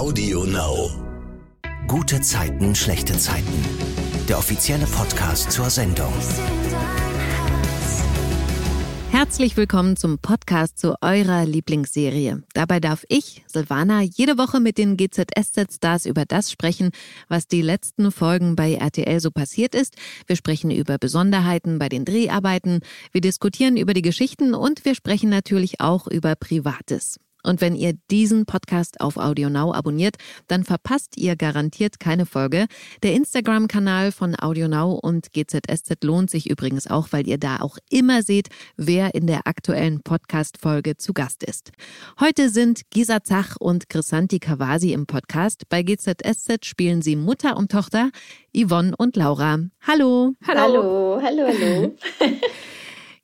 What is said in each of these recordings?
Audio Now. Gute Zeiten, schlechte Zeiten. Der offizielle Podcast zur Sendung. Herzlich willkommen zum Podcast zu eurer Lieblingsserie. Dabei darf ich, Silvana, jede Woche mit den GZSZ-Stars über das sprechen, was die letzten Folgen bei RTL so passiert ist. Wir sprechen über Besonderheiten bei den Dreharbeiten, wir diskutieren über die Geschichten und wir sprechen natürlich auch über Privates. Und wenn ihr diesen Podcast auf AudioNow abonniert, dann verpasst ihr garantiert keine Folge. Der Instagram-Kanal von AudioNow und GZSZ lohnt sich übrigens auch, weil ihr da auch immer seht, wer in der aktuellen Podcast-Folge zu Gast ist. Heute sind Gisa Zach und Chrisanti Kawasi im Podcast. Bei GZSZ spielen sie Mutter und Tochter, Yvonne und Laura. Hallo. Hallo, hallo, hallo. hallo.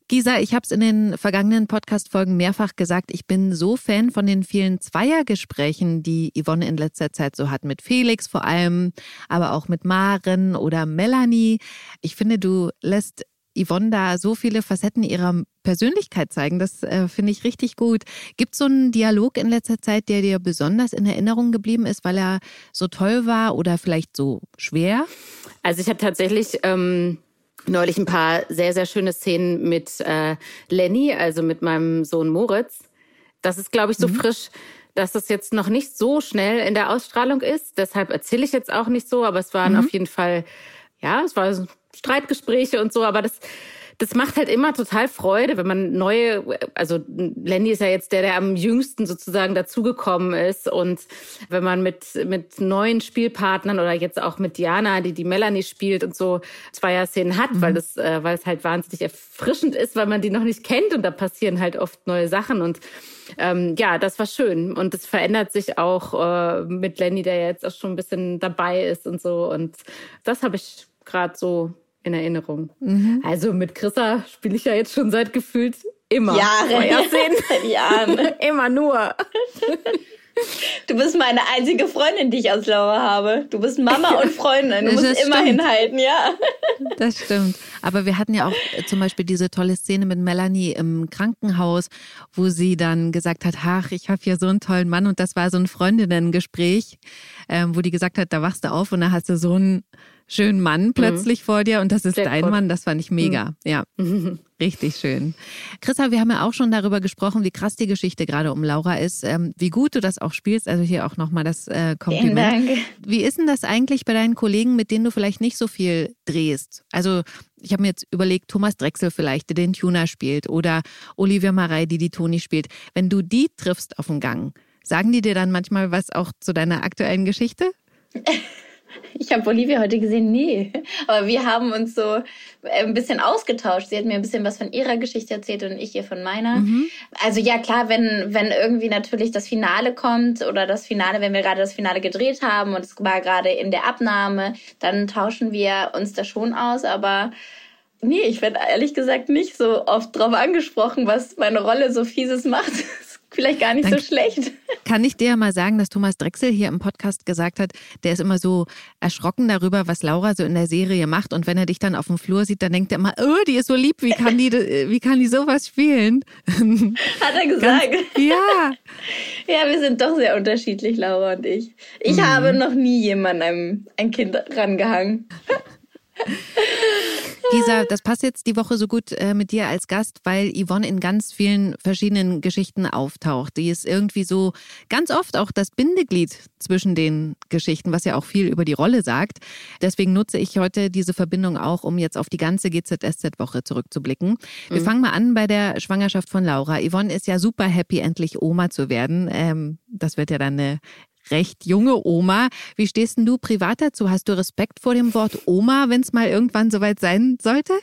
Gisa, ich habe es in den vergangenen Podcast-Folgen mehrfach gesagt, ich bin so Fan von den vielen Zweiergesprächen, die Yvonne in letzter Zeit so hat, mit Felix vor allem, aber auch mit Maren oder Melanie. Ich finde, du lässt Yvonne da so viele Facetten ihrer Persönlichkeit zeigen. Das äh, finde ich richtig gut. Gibt es so einen Dialog in letzter Zeit, der dir besonders in Erinnerung geblieben ist, weil er so toll war oder vielleicht so schwer? Also ich habe tatsächlich ähm, neulich ein paar sehr, sehr schöne Szenen mit äh, Lenny, also mit meinem Sohn Moritz. Das ist, glaube ich, so mhm. frisch, dass es jetzt noch nicht so schnell in der Ausstrahlung ist. Deshalb erzähle ich jetzt auch nicht so, aber es waren mhm. auf jeden Fall, ja, es waren Streitgespräche und so, aber das das macht halt immer total Freude, wenn man neue, also Lenny ist ja jetzt der, der am jüngsten sozusagen dazugekommen ist. Und wenn man mit, mit neuen Spielpartnern oder jetzt auch mit Diana, die die Melanie spielt und so Zweier-Szenen hat, mhm. weil das, äh, weil es halt wahnsinnig erfrischend ist, weil man die noch nicht kennt und da passieren halt oft neue Sachen. Und ähm, ja, das war schön. Und es verändert sich auch äh, mit Lenny, der jetzt auch schon ein bisschen dabei ist und so. Und das habe ich gerade so in Erinnerung. Mhm. Also mit Chrissa spiele ich ja jetzt schon seit gefühlt immer. Jahre. Jahren. immer nur. Du bist meine einzige Freundin, die ich als Laura habe. Du bist Mama und Freundin. Du musst immer hinhalten, ja. Das stimmt. Aber wir hatten ja auch zum Beispiel diese tolle Szene mit Melanie im Krankenhaus, wo sie dann gesagt hat, ach, ich habe hier so einen tollen Mann. Und das war so ein Freundinnengespräch, ähm, wo die gesagt hat, da wachst du auf und da hast du so einen schönen Mann mhm. plötzlich mhm. vor dir und das ist Sehr dein. Mann. Das fand ich mega. Mhm. Ja. Richtig schön. Christa, wir haben ja auch schon darüber gesprochen, wie krass die Geschichte gerade um Laura ist, ähm, wie gut du das auch spielst. Also hier auch nochmal das äh, Kompliment. Vielen Dank. Wie ist denn das eigentlich bei deinen Kollegen, mit denen du vielleicht nicht so viel drehst? Also ich habe mir jetzt überlegt, Thomas Drechsel vielleicht, der den Tuner spielt, oder Olivia Marei, die die Toni spielt. Wenn du die triffst auf dem Gang, sagen die dir dann manchmal was auch zu deiner aktuellen Geschichte? Ich habe Olivia heute gesehen, nee. Aber wir haben uns so äh, ein bisschen ausgetauscht. Sie hat mir ein bisschen was von ihrer Geschichte erzählt und ich ihr von meiner. Mhm. Also ja, klar, wenn, wenn irgendwie natürlich das Finale kommt oder das Finale, wenn wir gerade das Finale gedreht haben und es war gerade in der Abnahme, dann tauschen wir uns da schon aus. Aber nee, ich werde ehrlich gesagt nicht so oft drauf angesprochen, was meine Rolle so fieses macht. Vielleicht gar nicht Dann so schlecht. Kann ich dir mal sagen, dass Thomas Drechsel hier im Podcast gesagt hat, der ist immer so erschrocken darüber, was Laura so in der Serie macht. Und wenn er dich dann auf dem Flur sieht, dann denkt er immer, oh, die ist so lieb, wie kann die, wie kann die sowas spielen? Hat er gesagt. Ganz, ja. ja, wir sind doch sehr unterschiedlich, Laura und ich. Ich mhm. habe noch nie jemandem ein Kind rangehangen. Gisa, das passt jetzt die Woche so gut äh, mit dir als Gast, weil Yvonne in ganz vielen verschiedenen Geschichten auftaucht. Die ist irgendwie so ganz oft auch das Bindeglied zwischen den Geschichten, was ja auch viel über die Rolle sagt. Deswegen nutze ich heute diese Verbindung auch, um jetzt auf die ganze GZSZ-Woche zurückzublicken. Wir mhm. fangen mal an bei der Schwangerschaft von Laura. Yvonne ist ja super happy, endlich Oma zu werden. Ähm, das wird ja dann eine recht junge Oma. Wie stehst denn du privat dazu? Hast du Respekt vor dem Wort Oma, wenn es mal irgendwann soweit sein sollte?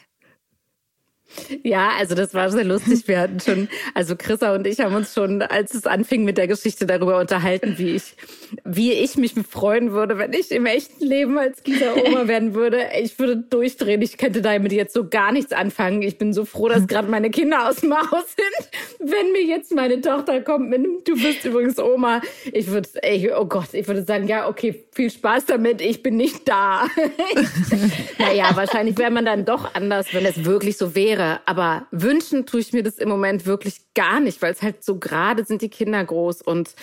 Ja, also das war sehr lustig. Wir hatten schon, also Chrissa und ich haben uns schon, als es anfing mit der Geschichte darüber unterhalten, wie ich, wie ich mich freuen würde, wenn ich im echten Leben als Gisa Oma werden würde. Ich würde durchdrehen. Ich könnte damit jetzt so gar nichts anfangen. Ich bin so froh, dass gerade meine Kinder aus dem Haus sind. Wenn mir jetzt meine Tochter kommt mit einem, du bist übrigens Oma, ich würde, oh Gott, ich würde sagen, ja, okay, viel Spaß damit. Ich bin nicht da. naja, wahrscheinlich wäre man dann doch anders, wenn es wirklich so wäre wäre. Aber wünschen tue ich mir das im Moment wirklich gar nicht, weil es halt so gerade sind die Kinder groß und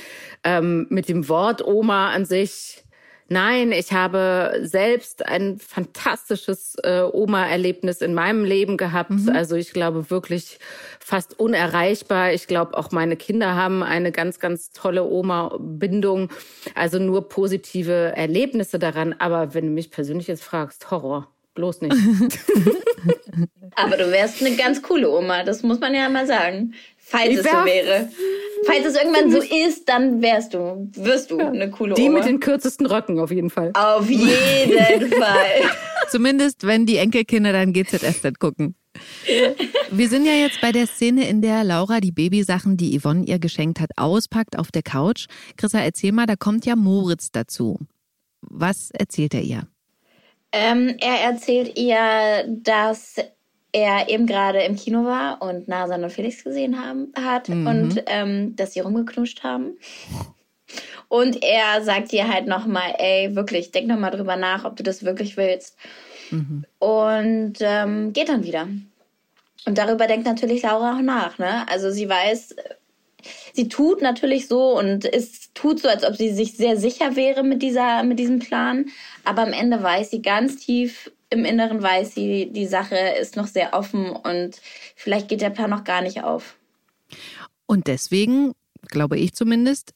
ähm, mit dem Wort Oma an sich Nein, ich habe selbst ein fantastisches äh, Oma-Erlebnis in meinem Leben gehabt. Mhm. Also ich glaube wirklich fast unerreichbar. Ich glaube auch meine Kinder haben eine ganz, ganz tolle Oma-Bindung. Also nur positive Erlebnisse daran. Aber wenn du mich persönlich jetzt fragst, Horror. Bloß nicht. Aber du wärst eine ganz coole Oma, das muss man ja mal sagen. Falls es so wäre. Falls es irgendwann so ist, dann wärst du, wirst du eine coole Die Oma. mit den kürzesten Röcken auf jeden Fall. Auf jeden Fall. Zumindest, wenn die Enkelkinder dann GZSZ gucken. Wir sind ja jetzt bei der Szene, in der Laura die Babysachen, die Yvonne ihr geschenkt hat, auspackt auf der Couch. Chrissa, erzähl mal, da kommt ja Moritz dazu. Was erzählt er ihr? Ähm, er erzählt ihr, dass er eben gerade im Kino war und Nasan und Felix gesehen haben, hat mhm. und ähm, dass sie rumgeknuscht haben. Und er sagt ihr halt nochmal, ey, wirklich, denk nochmal drüber nach, ob du das wirklich willst. Mhm. Und ähm, geht dann wieder. Und darüber denkt natürlich Laura auch nach, ne? Also sie weiß, sie tut natürlich so und es tut so, als ob sie sich sehr sicher wäre mit dieser, mit diesem Plan. Aber am Ende weiß sie ganz tief im Inneren weiß sie, die Sache ist noch sehr offen und vielleicht geht der Plan noch gar nicht auf. Und deswegen, glaube ich zumindest,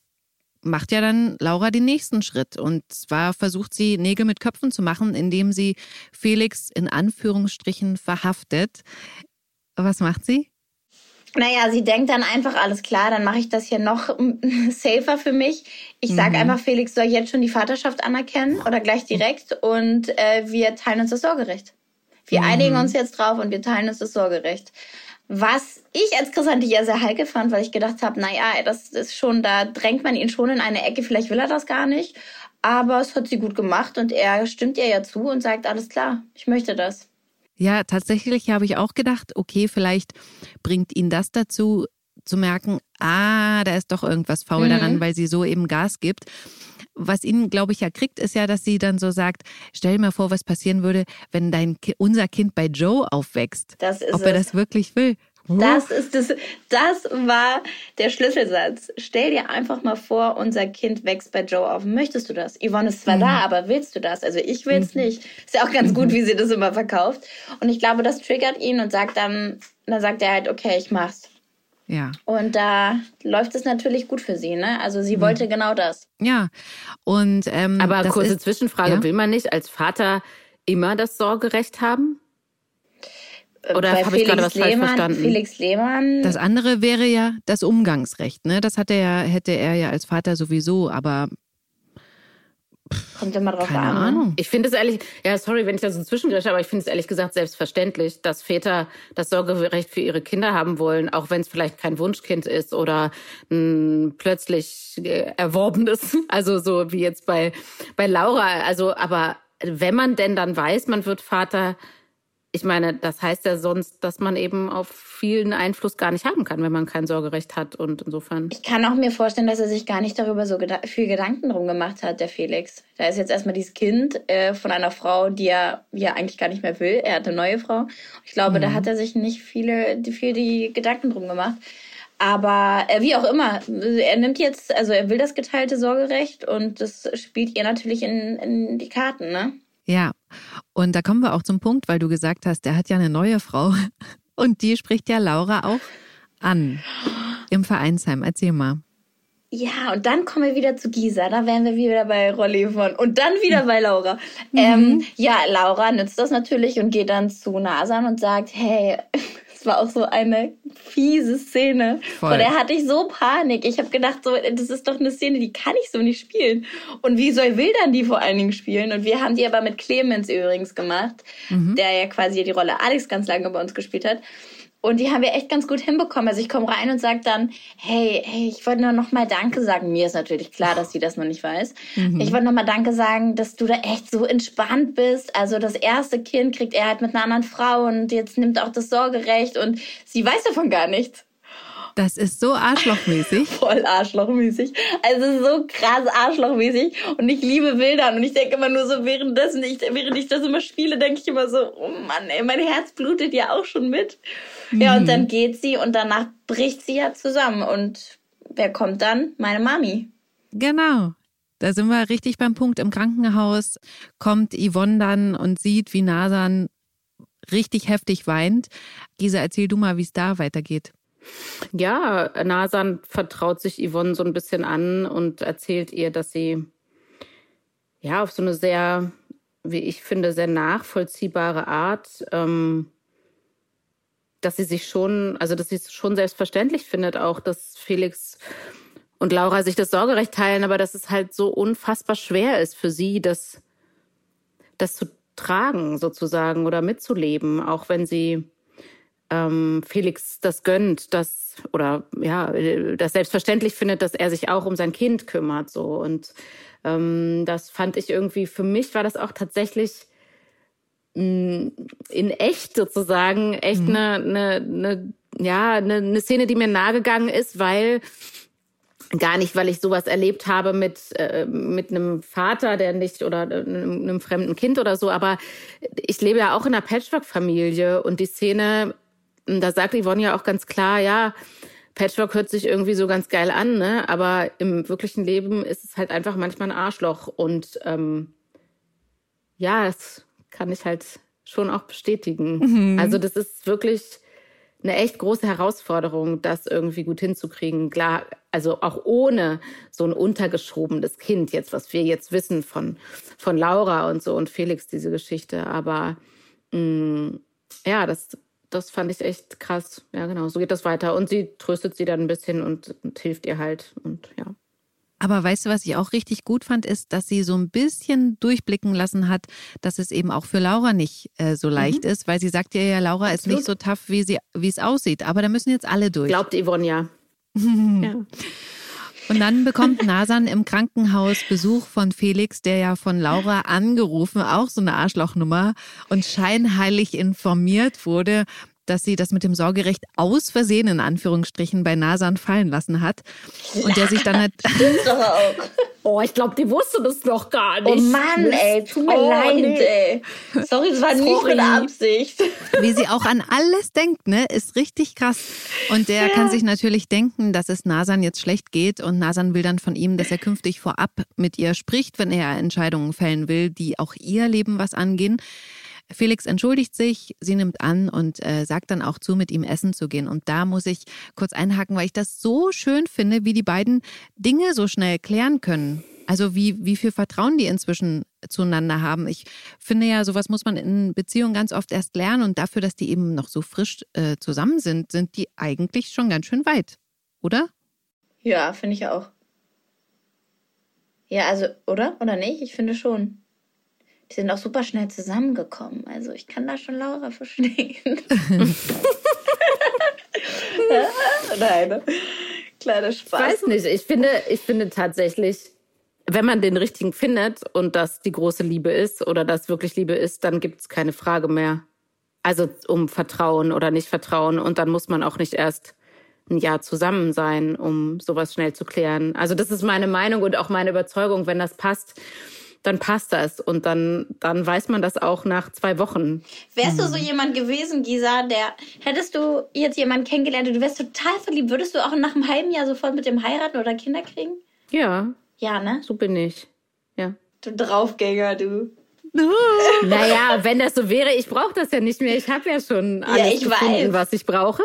macht ja dann Laura den nächsten Schritt. Und zwar versucht sie, Nägel mit Köpfen zu machen, indem sie Felix in Anführungsstrichen verhaftet. Was macht sie? Naja, sie denkt dann einfach, alles klar, dann mache ich das hier noch safer für mich. Ich sage mhm. einfach, Felix soll jetzt schon die Vaterschaft anerkennen oder gleich direkt und äh, wir teilen uns das Sorgerecht. Wir mhm. einigen uns jetzt drauf und wir teilen uns das Sorgerecht. Was ich als Chrisanti ja sehr heikel fand, weil ich gedacht habe, naja, das ist schon, da drängt man ihn schon in eine Ecke, vielleicht will er das gar nicht. Aber es hat sie gut gemacht und er stimmt ihr ja zu und sagt, alles klar, ich möchte das. Ja, tatsächlich habe ich auch gedacht, okay, vielleicht bringt ihn das dazu zu merken, ah, da ist doch irgendwas faul mhm. daran, weil sie so eben Gas gibt. Was ihn, glaube ich, ja kriegt, ist ja, dass sie dann so sagt, stell dir mal vor, was passieren würde, wenn dein unser Kind bei Joe aufwächst. Das ist Ob er das wirklich will. Das ist das, das war der Schlüsselsatz. Stell dir einfach mal vor, unser Kind wächst bei Joe auf. Möchtest du das? Yvonne ist zwar mhm. da, aber willst du das? Also ich will es mhm. nicht. Ist ja auch ganz gut, mhm. wie sie das immer verkauft. Und ich glaube, das triggert ihn und sagt dann, dann sagt er halt, okay, ich mach's. Ja. Und da läuft es natürlich gut für sie, ne? Also sie mhm. wollte genau das. Ja. Und ähm, aber kurze ist, Zwischenfrage: ja? Will man nicht als Vater immer das Sorgerecht haben? Oder habe ich gerade was Lehmann, falsch verstanden? Felix Lehmann. Das andere wäre ja das Umgangsrecht, ne? Das hat er, hätte er ja als Vater sowieso, aber Kommt immer drauf Keine an. Ne? Ahnung. Ich finde es ehrlich, ja, sorry, wenn ich da so zwischengreife, aber ich finde es ehrlich gesagt selbstverständlich, dass Väter das Sorgerecht für ihre Kinder haben wollen, auch wenn es vielleicht kein Wunschkind ist oder ein plötzlich äh, erworbenes. Also so wie jetzt bei, bei Laura. Also, aber wenn man denn dann weiß, man wird Vater, ich meine, das heißt ja sonst, dass man eben auf vielen Einfluss gar nicht haben kann, wenn man kein Sorgerecht hat. Und insofern. Ich kann auch mir vorstellen, dass er sich gar nicht darüber so geda viel Gedanken drum gemacht hat, der Felix. Da ist jetzt erstmal dieses Kind äh, von einer Frau, die er, er eigentlich gar nicht mehr will. Er hat eine neue Frau. Ich glaube, mhm. da hat er sich nicht viele, viel die Gedanken drum gemacht. Aber äh, wie auch immer, er nimmt jetzt, also er will das geteilte Sorgerecht und das spielt ihr natürlich in, in die Karten, ne? Ja, und da kommen wir auch zum Punkt, weil du gesagt hast, er hat ja eine neue Frau und die spricht ja Laura auch an im Vereinsheim. Erzähl mal. Ja, und dann kommen wir wieder zu Gisa. Da wären wir wieder bei Rolli von. Und dann wieder bei Laura. Mhm. Ähm, ja, Laura nützt das natürlich und geht dann zu Nasan und sagt, hey, war auch so eine fiese Szene. Voll. Vor der hatte ich so Panik. Ich habe gedacht, so, das ist doch eine Szene, die kann ich so nicht spielen. Und wie soll Wildern die vor allen Dingen spielen? Und wir haben die aber mit Clemens übrigens gemacht, mhm. der ja quasi die Rolle Alex ganz lange bei uns gespielt hat. Und die haben wir echt ganz gut hinbekommen. Also ich komme rein und sage dann, hey, hey, ich wollte nur noch mal Danke sagen. Mir ist natürlich klar, dass sie das noch nicht weiß. Mhm. Ich wollte noch mal Danke sagen, dass du da echt so entspannt bist. Also das erste Kind kriegt er halt mit einer anderen Frau und jetzt nimmt auch das Sorgerecht und sie weiß davon gar nichts. Das ist so arschlochmäßig. Voll arschlochmäßig. Also so krass arschlochmäßig. Und ich liebe Wildern. Und ich denke immer nur so, währenddessen ich, während ich das immer spiele, denke ich immer so, oh Mann, ey, mein Herz blutet ja auch schon mit. Mhm. Ja, und dann mhm. geht sie und danach bricht sie ja zusammen. Und wer kommt dann? Meine Mami. Genau. Da sind wir richtig beim Punkt. Im Krankenhaus kommt Yvonne dann und sieht, wie Nasan richtig heftig weint. Gisa, erzähl du mal, wie es da weitergeht. Ja, Nasan vertraut sich Yvonne so ein bisschen an und erzählt ihr, dass sie ja auf so eine sehr, wie ich finde, sehr nachvollziehbare Art, ähm, dass sie sich schon, also dass sie es schon selbstverständlich findet, auch dass Felix und Laura sich das Sorgerecht teilen, aber dass es halt so unfassbar schwer ist für sie, das, das zu tragen sozusagen oder mitzuleben, auch wenn sie ähm, Felix das gönnt, dass oder ja, das selbstverständlich findet, dass er sich auch um sein Kind kümmert. So und ähm, das fand ich irgendwie für mich war das auch tatsächlich in echt sozusagen echt eine mhm. ne, ne, ja eine ne Szene, die mir nahegegangen ist, weil gar nicht, weil ich sowas erlebt habe mit äh, mit einem Vater, der nicht oder einem, einem fremden Kind oder so, aber ich lebe ja auch in einer Patchwork-Familie und die Szene da sagt Yvonne ja auch ganz klar, ja, Patchwork hört sich irgendwie so ganz geil an, ne? aber im wirklichen Leben ist es halt einfach manchmal ein Arschloch. Und ähm, ja, das kann ich halt schon auch bestätigen. Mhm. Also das ist wirklich eine echt große Herausforderung, das irgendwie gut hinzukriegen. Klar, also auch ohne so ein untergeschobenes Kind, jetzt, was wir jetzt wissen von, von Laura und so und Felix, diese Geschichte. Aber mh, mm, ja, das das fand ich echt krass. Ja, genau, so geht das weiter. Und sie tröstet sie dann ein bisschen und, und hilft ihr halt. Und ja. Aber weißt du, was ich auch richtig gut fand, ist, dass sie so ein bisschen durchblicken lassen hat, dass es eben auch für Laura nicht äh, so leicht mhm. ist, weil sie sagt ja, ja, Laura Absolut. ist nicht so tough, wie, sie, wie es aussieht. Aber da müssen jetzt alle durch. Glaubt Yvonne ja. ja. Und dann bekommt Nasan im Krankenhaus Besuch von Felix, der ja von Laura angerufen, auch so eine Arschlochnummer, und scheinheilig informiert wurde, dass sie das mit dem Sorgerecht aus Versehen in Anführungsstrichen bei Nasan fallen lassen hat. Und der sich dann hat. oh, ich glaube, die wusste das noch gar nicht. Oh Mann, ey, tut mir oh, leid, nee. ey. Sorry, es war Sorry. nicht mit Absicht. Wie sie auch an alles denkt, ne, ist richtig krass. Und der ja. kann sich natürlich denken, dass es Nasan jetzt schlecht geht. Und Nasan will dann von ihm, dass er künftig vorab mit ihr spricht, wenn er Entscheidungen fällen will, die auch ihr Leben was angehen. Felix entschuldigt sich, sie nimmt an und äh, sagt dann auch zu, mit ihm essen zu gehen. Und da muss ich kurz einhaken, weil ich das so schön finde, wie die beiden Dinge so schnell klären können. Also wie, wie viel Vertrauen die inzwischen zueinander haben. Ich finde ja, sowas muss man in Beziehungen ganz oft erst lernen. Und dafür, dass die eben noch so frisch äh, zusammen sind, sind die eigentlich schon ganz schön weit, oder? Ja, finde ich auch. Ja, also, oder? Oder nicht? Ich finde schon. Die sind auch super schnell zusammengekommen. Also ich kann da schon Laura verstehen. Nein, kleiner Spaß. Ich weiß nicht. Ich finde, ich finde tatsächlich, wenn man den richtigen findet und das die große Liebe ist oder das wirklich Liebe ist, dann gibt es keine Frage mehr. Also um Vertrauen oder nicht Vertrauen. Und dann muss man auch nicht erst ein Jahr zusammen sein, um sowas schnell zu klären. Also das ist meine Meinung und auch meine Überzeugung, wenn das passt dann passt das. Und dann, dann weiß man das auch nach zwei Wochen. Wärst du so jemand gewesen, Gisa, der, hättest du jetzt jemanden kennengelernt und du wärst total verliebt, würdest du auch nach einem halben Jahr sofort mit dem heiraten oder Kinder kriegen? Ja. Ja, ne? So bin ich. Ja. Du Draufgänger, du. naja, wenn das so wäre, ich brauche das ja nicht mehr. Ich habe ja schon alles ja, gefunden, weiß. was ich brauche.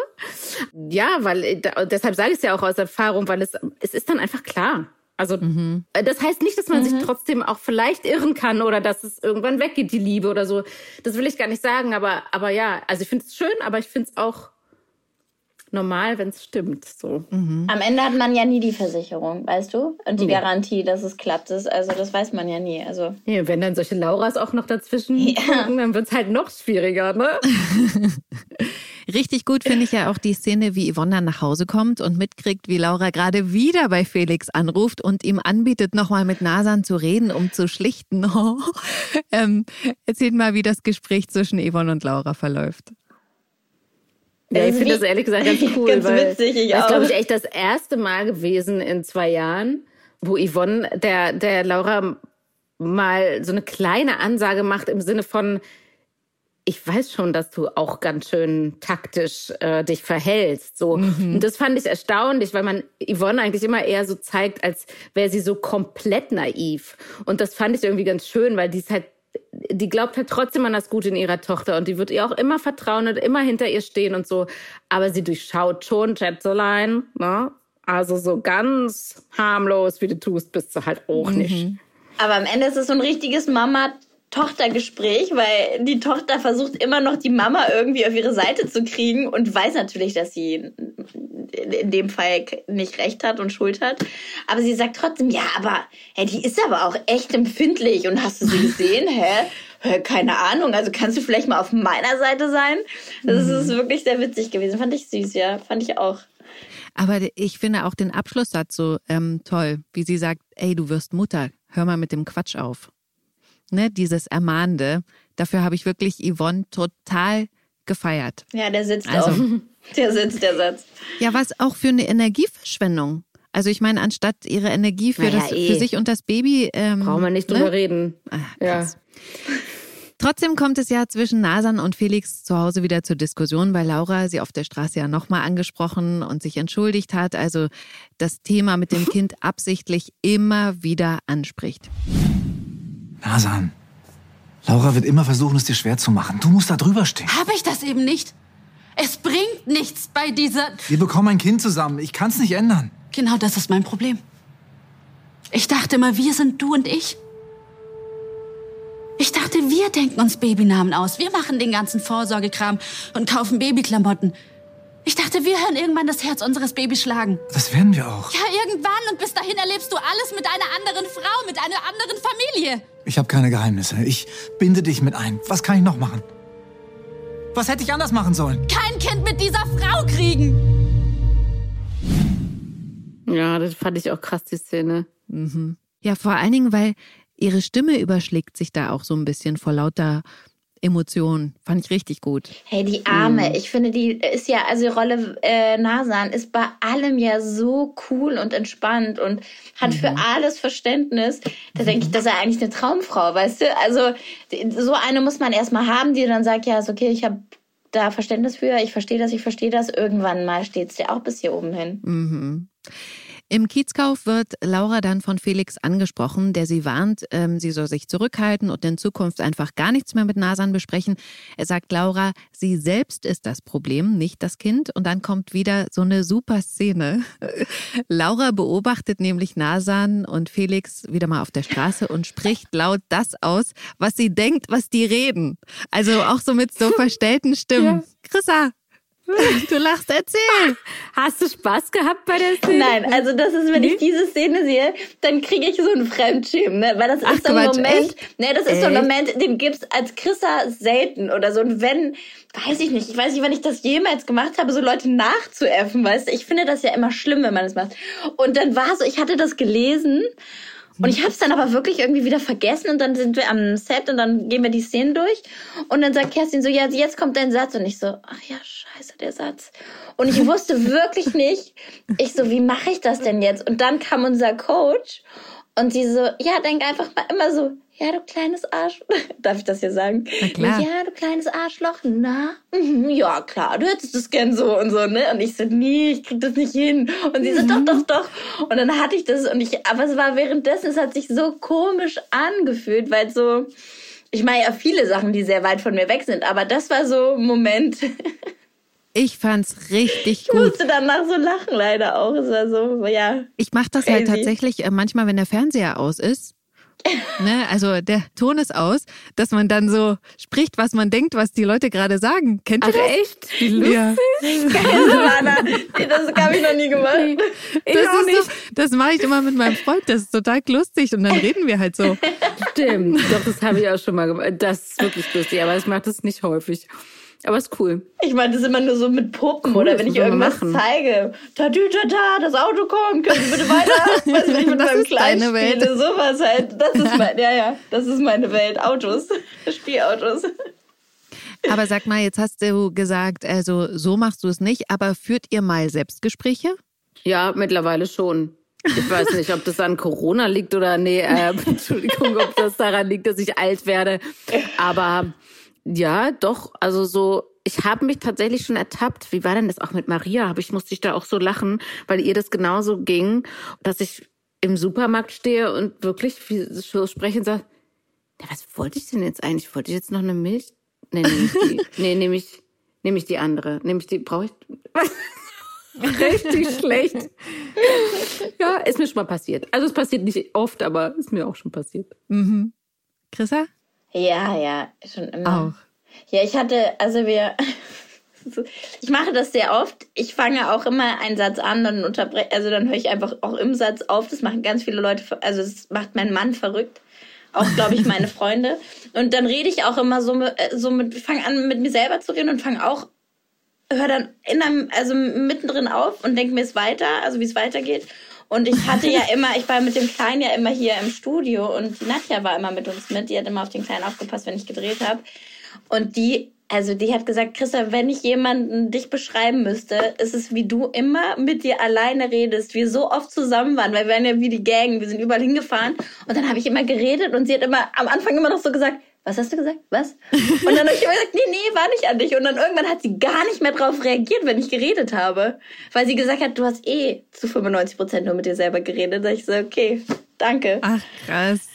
Ja, weil äh, deshalb sage ich es ja auch aus Erfahrung, weil es, es ist dann einfach klar. Also mhm. Äh, das heißt nicht, dass man mhm. sich trotzdem auch vielleicht irren kann oder dass es irgendwann weggeht, die Liebe oder so. Das will ich gar nicht sagen, aber, aber ja, also ich finde es schön, aber ich finde es auch normal, wenn es stimmt. So. Mhm. Am Ende hat man ja nie die Versicherung, weißt du? Und die nee. Garantie, dass es klappt, ist, also das weiß man ja nie. Also. Ja, wenn dann solche Lauras auch noch dazwischen ja. gucken, dann wird es halt noch schwieriger, ne? Richtig gut finde ich ja auch die Szene, wie Yvonne dann nach Hause kommt und mitkriegt, wie Laura gerade wieder bei Felix anruft und ihm anbietet, nochmal mit Nasan zu reden, um zu schlichten. Oh. Ähm, erzählt mal, wie das Gespräch zwischen Yvonne und Laura verläuft. Ja, ich finde das ehrlich gesagt ganz cool. ganz witzig, ich das ist, glaube ich, echt das erste Mal gewesen in zwei Jahren, wo Yvonne der, der Laura mal so eine kleine Ansage macht im Sinne von, ich weiß schon, dass du auch ganz schön taktisch äh, dich verhältst. So. Mhm. Und das fand ich erstaunlich, weil man Yvonne eigentlich immer eher so zeigt, als wäre sie so komplett naiv. Und das fand ich irgendwie ganz schön, weil die ist halt, die glaubt halt trotzdem an das Gute in ihrer Tochter und die wird ihr auch immer vertrauen und immer hinter ihr stehen und so. Aber sie durchschaut schon, Schätzelein, ne? Also so ganz harmlos, wie du tust, bist du halt auch nicht. Aber am Ende ist es so ein richtiges Mama-Tochter-Gespräch, weil die Tochter versucht immer noch die Mama irgendwie auf ihre Seite zu kriegen und weiß natürlich, dass sie in dem Fall nicht recht hat und Schuld hat. Aber sie sagt trotzdem, ja, aber hä, die ist aber auch echt empfindlich und hast du sie gesehen? Hä? Hä, Keine Ahnung. Also kannst du vielleicht mal auf meiner Seite sein? Das ist wirklich sehr witzig gewesen. Fand ich süß, ja. Fand ich auch. Aber ich finde auch den Abschlusssatz so ähm, toll, wie sie sagt, ey, du wirst Mutter, hör mal mit dem Quatsch auf. Ne, dieses Ermahnende, dafür habe ich wirklich Yvonne total gefeiert. Ja, der sitzt Also- auch. Der sitzt, der Satz. Ja, was auch für eine Energieverschwendung. Also ich meine, anstatt ihre Energie für, Naja, das, eh. für sich und das Baby. Ähm, Brauchen wir nicht ne? drüber reden. Ah, Ja. Trotzdem kommt es ja zwischen Nasan und Felix zu Hause wieder zur Diskussion, weil Laura sie auf der Straße ja nochmal angesprochen und sich entschuldigt hat. Also das Thema mit dem Kind absichtlich immer wieder anspricht. Nasan, Laura wird immer versuchen, es dir schwer zu machen. Du musst da drüber stehen. Habe ich das eben nicht? Es bringt nichts bei dieser. Wir bekommen ein Kind zusammen. Ich kann's nicht ändern. Genau das ist mein Problem. Ich dachte immer, wir sind du und ich. Ich dachte, wir denken uns Babynamen aus. Wir machen den ganzen Vorsorgekram und kaufen Babyklamotten. Ich dachte, wir hören irgendwann das Herz unseres Babys schlagen. Das werden wir auch. Ja, irgendwann. Und bis dahin erlebst du alles mit einer anderen Frau, mit einer anderen Familie. Ich habe keine Geheimnisse. Ich binde dich mit ein. Was kann ich noch machen? Was hätte ich anders machen sollen? Kein Kind mit dieser Frau kriegen. Ja, das fand ich auch krass, die Szene. Ja, vor allen Dingen, weil ihre Stimme überschlägt sich da auch so ein bisschen vor lauter Emotionen. Fand ich richtig gut. Hey, die Arme. Ich finde, die ist ja, also die Rolle äh, Nasan ist bei allem ja so cool und entspannt und hat für alles Verständnis. Da denke ich, das ist ja eigentlich eine Traumfrau, weißt du? Also die- so eine muss man erstmal haben, die dann sagt, ja, ist okay, ich habe da Verständnis für, ich verstehe das, ich verstehe das. Irgendwann mal steht's dir auch bis hier oben hin. Mhm. Im Kiezkauf wird Laura dann von Felix angesprochen, der sie warnt, ähm, sie soll sich zurückhalten und in Zukunft einfach gar nichts mehr mit Nasan besprechen. Er sagt Laura, sie selbst ist das Problem, nicht das Kind. Und dann kommt wieder so eine super Szene. Laura beobachtet nämlich Nasan und Felix wieder mal auf der Straße und spricht laut das aus, was sie denkt, was die reden. Also auch so mit so verstellten Stimmen. Chrissa, du lachst, erzähl. Hast du Spaß gehabt bei der Szene? Nein, also das ist, wenn ich diese Szene sehe, dann kriege ich so einen Fremdschämen, ne? Weil das Ach, ist so ein Quatsch, Moment, echt? ne, das ist so ein Echt? Moment, den gibt's als Chrissa selten oder so. Und wenn, weiß ich nicht, ich weiß nicht, wenn ich das jemals gemacht habe, so Leute nachzuäffen, weißt du, ich finde das ja immer schlimm, wenn man das macht. Und dann war so, ich hatte das gelesen und ich habe es dann aber wirklich irgendwie wieder vergessen und dann sind wir am Set und dann gehen wir die Szenen durch und dann sagt Kerstin so, ja, jetzt kommt dein Satz und ich so, ach ja, scheiße, der Satz. Und ich wusste wirklich nicht, ich so, wie mache ich das denn jetzt? Und dann kam unser Coach und sie so, ja, denk einfach mal immer so, ja, du kleines Arsch. Darf ich das hier sagen? Na klar. Ja, du kleines Arschloch. Na, mhm, ja, klar, du hättest es gern so und so, ne? Und ich so, nee, ich krieg das nicht hin. Und sie so, doch, doch, doch. Und dann hatte ich das und ich, aber es war währenddessen, es hat sich so komisch angefühlt, weil so, ich meine ja viele Sachen, die sehr weit von mir weg sind, aber das war so ein Moment. Ich fand's richtig Ich gut. musste danach so lachen, leider auch. Es war so, ja. Ich mache das halt Crazy. tatsächlich äh, manchmal, wenn der Fernseher aus ist. Ne, also der Ton ist aus, dass man dann so spricht, was man denkt, was die Leute gerade sagen. Kennt ihr Ach das? echt? Wie lustig. Ja. Geil, das habe ich noch nie gemacht. Das, ist so, das mache ich immer mit meinem Freund. Das ist total lustig und dann reden wir halt so. Stimmt. Doch, das habe ich auch schon mal gemacht. Das ist wirklich lustig, aber ich mache das nicht häufig. Aber ist cool. Ich meine, das ist immer nur so mit Puppen Cool, oder wenn ich irgendwas machen. zeige. Tatü, tata, das Auto kommt, können Sie bitte weiter? Weißt du, wenn ich mit Das meinem ist Kleinen deine Welt. spiele, sowas halt. Das ist mein, ja, ja, das ist meine Welt. Autos, Spielautos. Aber sag mal, jetzt hast du gesagt, also so machst du es nicht, aber führt ihr mal Selbstgespräche? Ja, mittlerweile schon. Ich weiß nicht, ob das an Corona liegt oder nee, äh, Entschuldigung, ob das daran liegt, dass ich alt werde. Aber ja, doch, also so, ich habe mich tatsächlich schon ertappt. Wie war denn das auch mit Maria? Hab ich musste ich da auch so lachen, weil ihr das genauso ging, dass ich im Supermarkt stehe und wirklich so spreche und sage, ja, was wollte ich denn jetzt eigentlich? Wollte ich jetzt noch eine Milch? Nee, nehme ich die. nee, nehme ich, nehme ich die andere. Nehme ich die, brauche ich. Richtig schlecht. Ja, ist mir schon mal passiert. Also es passiert nicht oft, aber ist mir auch schon passiert. Mhm. Chrissa? Ja, ja, schon immer. Auch. Ja, ich hatte, also wir, ich mache das sehr oft. Ich fange auch immer einen Satz an, dann unterbreche, also dann höre ich einfach auch im Satz auf. Das machen ganz viele Leute, also das macht mein Mann verrückt. Auch, glaube ich, meine Freunde. Und dann rede ich auch immer so äh, so mit, fange an, mit mir selber zu reden und fange auch, höre dann in einem, also mittendrin auf und denke mir es weiter, also wie es weitergeht. Und ich hatte ja immer, ich war mit dem Kleinen ja immer hier im Studio und die Nadja war immer mit uns mit. Die hat immer auf den Kleinen aufgepasst, wenn ich gedreht habe. Und die, also die hat gesagt, Christa, wenn ich jemanden dich beschreiben müsste, ist es, wie du immer mit dir alleine redest, wir so oft zusammen waren, weil wir waren ja wie die Gang, wir sind überall hingefahren. Und dann habe ich immer geredet und sie hat immer am Anfang immer noch so gesagt, was hast du gesagt? Was? Und dann habe ich immer gesagt, nee, nee, war nicht an dich. Und dann irgendwann hat sie gar nicht mehr drauf reagiert, wenn ich geredet habe. Weil sie gesagt hat, du hast eh zu 95 Prozent nur mit dir selber geredet. Da ich so, okay, danke. Ach, krass.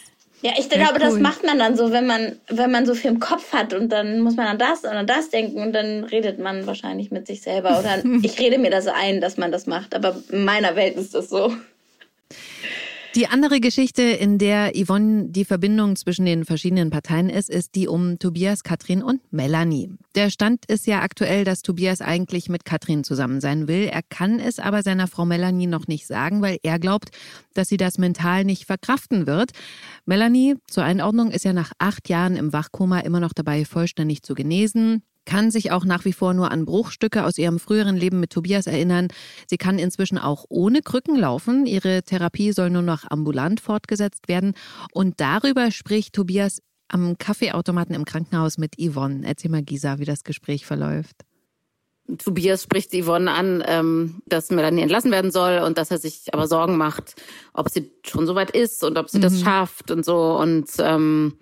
Ja, ich glaube, cool. das macht man dann so, wenn man, wenn man so viel im Kopf hat und dann muss man an das und an das denken und dann redet man wahrscheinlich mit sich selber. Oder ich rede mir das ein, dass man das macht. Aber in meiner Welt ist das so. Die andere Geschichte, in der Yvonne die Verbindung zwischen den verschiedenen Parteien ist, ist die um Tobias, Katrin und Melanie. Der Stand ist ja aktuell, dass Tobias eigentlich mit Katrin zusammen sein will. Er kann es aber seiner Frau Melanie noch nicht sagen, weil er glaubt, dass sie das mental nicht verkraften wird. Melanie, zur Einordnung, ist ja nach acht Jahren im Wachkoma immer noch dabei, vollständig zu genesen kann sich auch nach wie vor nur an Bruchstücke aus ihrem früheren Leben mit Tobias erinnern. Sie kann inzwischen auch ohne Krücken laufen. Ihre Therapie soll nur noch ambulant fortgesetzt werden. Und darüber spricht Tobias am Kaffeeautomaten im Krankenhaus mit Yvonne. Erzähl mal, Gisa, wie das Gespräch verläuft. Tobias spricht Yvonne an, ähm, dass Melanie entlassen werden soll und dass er sich aber Sorgen macht, ob sie schon soweit ist und ob sie mhm. das schafft und so. Und ähm,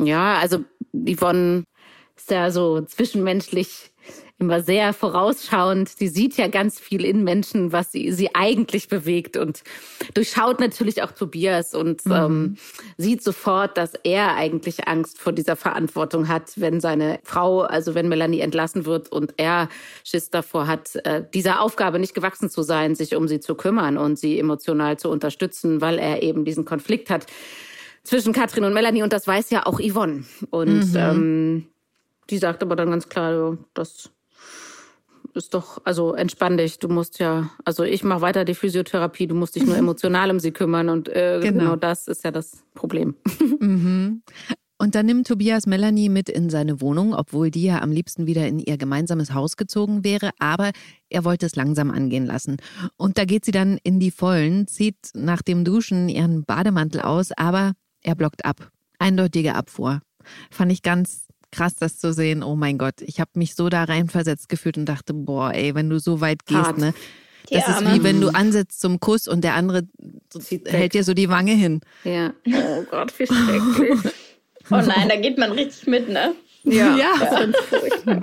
ja, also Yvonne ist ja so zwischenmenschlich immer sehr vorausschauend. Die sieht ja ganz viel in Menschen, was sie, sie eigentlich bewegt und durchschaut natürlich auch Tobias und mhm. ähm, sieht sofort, dass er eigentlich Angst vor dieser Verantwortung hat, wenn seine Frau, also wenn Melanie entlassen wird und er Schiss davor hat, äh, dieser Aufgabe nicht gewachsen zu sein, sich um sie zu kümmern und sie emotional zu unterstützen, weil er eben diesen Konflikt hat zwischen Katrin und Melanie und das weiß ja auch Yvonne. Und mhm. ähm, die sagt aber dann ganz klar, das ist doch, also entspann dich, du musst ja, also ich mache weiter die Physiotherapie, du musst dich nur emotional um sie kümmern und äh, genau. genau. das ist ja das Problem. Mhm. Und dann nimmt Tobias Melanie mit in seine Wohnung, obwohl die ja am liebsten wieder in ihr gemeinsames Haus gezogen wäre, aber er wollte es langsam angehen lassen. Und da geht sie dann in die Vollen, zieht nach dem Duschen ihren Bademantel aus, aber er blockt ab. Eindeutige Abfuhr. Fand ich ganz krass, das zu sehen. Oh mein Gott, ich habe mich so da reinversetzt gefühlt und dachte, boah, ey, wenn du so weit gehst, Hart. ne? Das ja, ist wie wenn du ansetzt zum Kuss und der andere hält dir so die Wange hin. Ja. Oh Gott, wie schrecklich. oh nein, da geht man richtig mit, ne? Ja. ja. Das,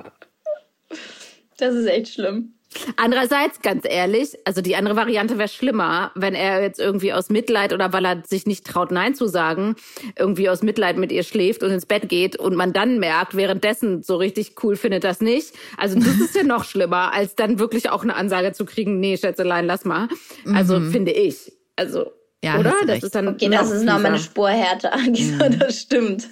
das ist echt schlimm. Andererseits, ganz ehrlich, also die andere Variante wäre schlimmer, wenn er jetzt irgendwie aus Mitleid oder weil er sich nicht traut, Nein zu sagen, irgendwie aus Mitleid mit ihr schläft und ins Bett geht und man dann merkt, währenddessen so richtig cool findet das nicht. Also das ist ja noch schlimmer, als dann wirklich auch eine Ansage zu kriegen, nee, Schätzelein, lass mal. Also mhm. finde ich. Also, ja, oder? Das ist dann okay, das ist nochmal eine Spur härter. Mhm. Das stimmt.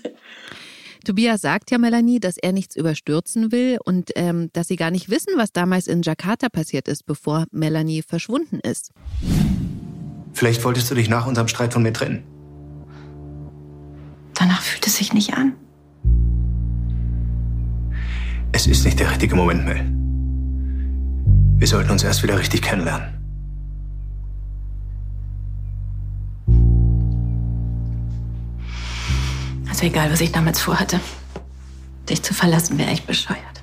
Tobias sagt ja Melanie, dass er nichts überstürzen will und ähm, dass sie gar nicht wissen, was damals in Jakarta passiert ist, bevor Melanie verschwunden ist. Vielleicht wolltest du dich nach unserem Streit von mir trennen. Danach fühlt es sich nicht an. Es ist nicht der richtige Moment, Mel. Wir sollten uns erst wieder richtig kennenlernen. Also egal, was ich damals vorhatte. Dich zu verlassen wäre echt bescheuert.